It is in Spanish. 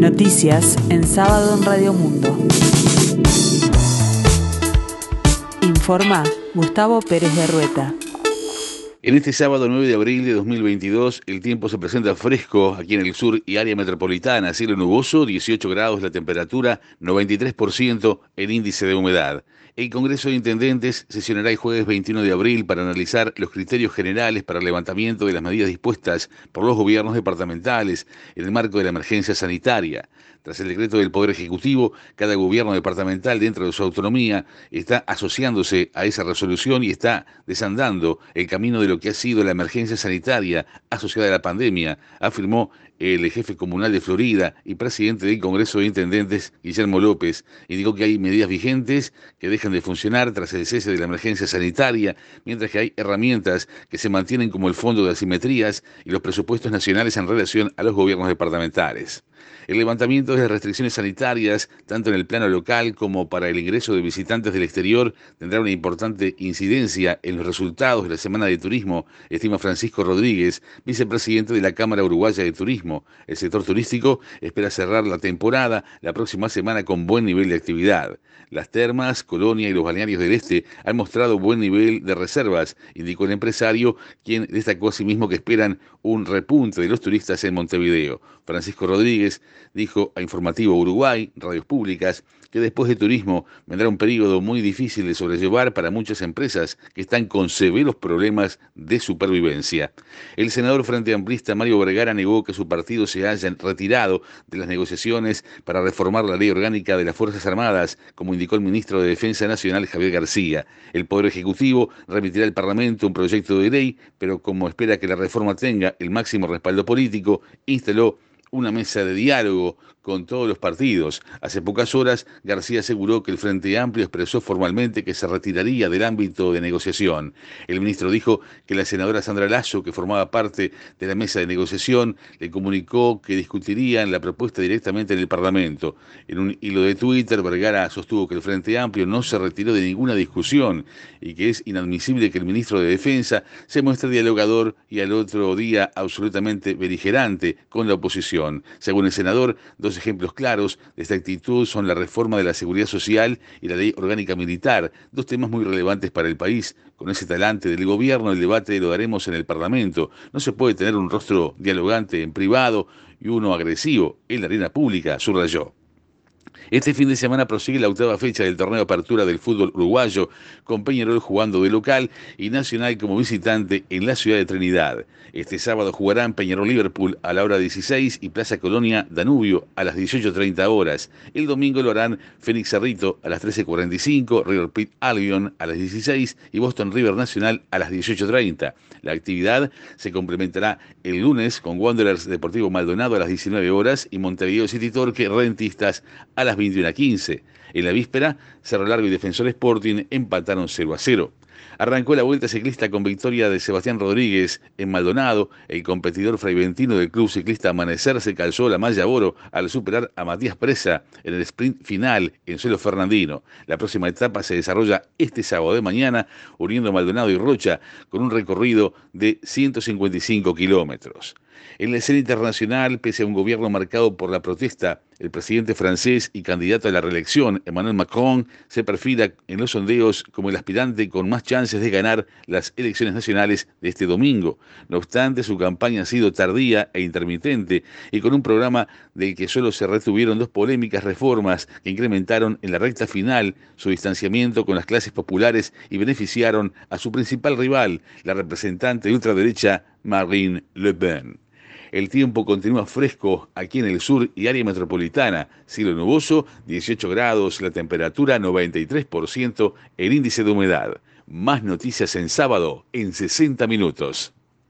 Noticias en sábado en Radio Mundo. Informa Gustavo Pérez de Rueta. En este sábado 9 de abril de 2022, el tiempo se presenta fresco aquí en el sur y área metropolitana, cielo nuboso, 18 grados la temperatura, 93% el índice de humedad. El Congreso de Intendentes sesionará el jueves 21 de abril para analizar los criterios generales para el levantamiento de las medidas dispuestas por los gobiernos departamentales en el marco de la emergencia sanitaria. Tras el decreto del Poder Ejecutivo, cada gobierno departamental dentro de su autonomía está asociándose a esa resolución y está desandando el camino de lo que ha sido la emergencia sanitaria asociada a la pandemia, afirmó el jefe comunal de Florida y presidente del Congreso de Intendentes, Guillermo López, indicó que hay medidas vigentes que dejan de funcionar tras el cese de la emergencia sanitaria, mientras que hay herramientas que se mantienen como el Fondo de Asimetrías y los presupuestos nacionales en relación a los gobiernos departamentales. El levantamiento de las restricciones sanitarias, tanto en el plano local como para el ingreso de visitantes del exterior, tendrá una importante incidencia en los resultados de la Semana de Turismo, estima Francisco Rodríguez, vicepresidente de la Cámara Uruguaya de Turismo. El sector turístico espera cerrar la temporada la próxima semana con buen nivel de actividad. Las termas, Colonia y los balnearios del Este han mostrado buen nivel de reservas, indicó el empresario, quien destacó asimismo que esperan un repunte de los turistas en Montevideo. Francisco Rodríguez dijo a Informativo Uruguay, Radios Públicas, que después de turismo vendrá un periodo muy difícil de sobrellevar para muchas empresas que están con severos problemas de supervivencia. El senador Frente Amplista Mario Vergara negó que su partido se haya retirado de las negociaciones para reformar la ley orgánica de las Fuerzas Armadas, como indicó el ministro de Defensa Nacional Javier García. El Poder Ejecutivo remitirá al Parlamento un proyecto de ley, pero como espera que la reforma tenga el máximo respaldo político, instaló una mesa de diálogo con todos los partidos. Hace pocas horas, García aseguró que el Frente Amplio expresó formalmente que se retiraría del ámbito de negociación. El ministro dijo que la senadora Sandra Lazo, que formaba parte de la mesa de negociación, le comunicó que discutirían la propuesta directamente en el Parlamento. En un hilo de Twitter, Vergara sostuvo que el Frente Amplio no se retiró de ninguna discusión y que es inadmisible que el ministro de Defensa se muestre dialogador y al otro día absolutamente beligerante con la oposición. Según el senador, ejemplos claros de esta actitud son la reforma de la seguridad social y la ley orgánica militar, dos temas muy relevantes para el país. Con ese talante del gobierno, el debate lo daremos en el Parlamento. No se puede tener un rostro dialogante en privado y uno agresivo en la arena pública, subrayó. Este fin de semana prosigue la octava fecha del torneo de apertura del fútbol uruguayo, con Peñarol jugando de local y Nacional como visitante en la ciudad de Trinidad. Este sábado jugarán Peñarol Liverpool a la hora 16 y Plaza Colonia Danubio a las 18.30 horas. El domingo lo harán Fénix Cerrito a las 13.45, River Plate Albion a las 16 y Boston River Nacional a las 18.30. La actividad se complementará el lunes con Wanderers Deportivo Maldonado a las 19 horas y Montevideo City Torque Rentistas a las 21 a 15. En la víspera, Cerro Largo y Defensor Sporting empataron 0 a 0. Arrancó la vuelta ciclista con victoria de Sebastián Rodríguez en Maldonado. El competidor fraiventino del Club Ciclista Amanecer se calzó la malla oro al superar a Matías Presa en el sprint final en suelo fernandino. La próxima etapa se desarrolla este sábado de mañana, uniendo Maldonado y Rocha con un recorrido de 155 kilómetros. En la escena internacional, pese a un gobierno marcado por la protesta, el presidente francés y candidato a la reelección, Emmanuel Macron, se perfila en los sondeos como el aspirante con más chances de ganar las elecciones nacionales de este domingo. No obstante, su campaña ha sido tardía e intermitente y con un programa del que solo se retuvieron dos polémicas reformas que incrementaron en la recta final su distanciamiento con las clases populares y beneficiaron a su principal rival, la representante de ultraderecha Marine Le Pen. El tiempo continúa fresco aquí en el sur y área metropolitana. Cielo nuboso, 18 grados, la temperatura 93%, el índice de humedad. Más noticias en sábado en 60 minutos.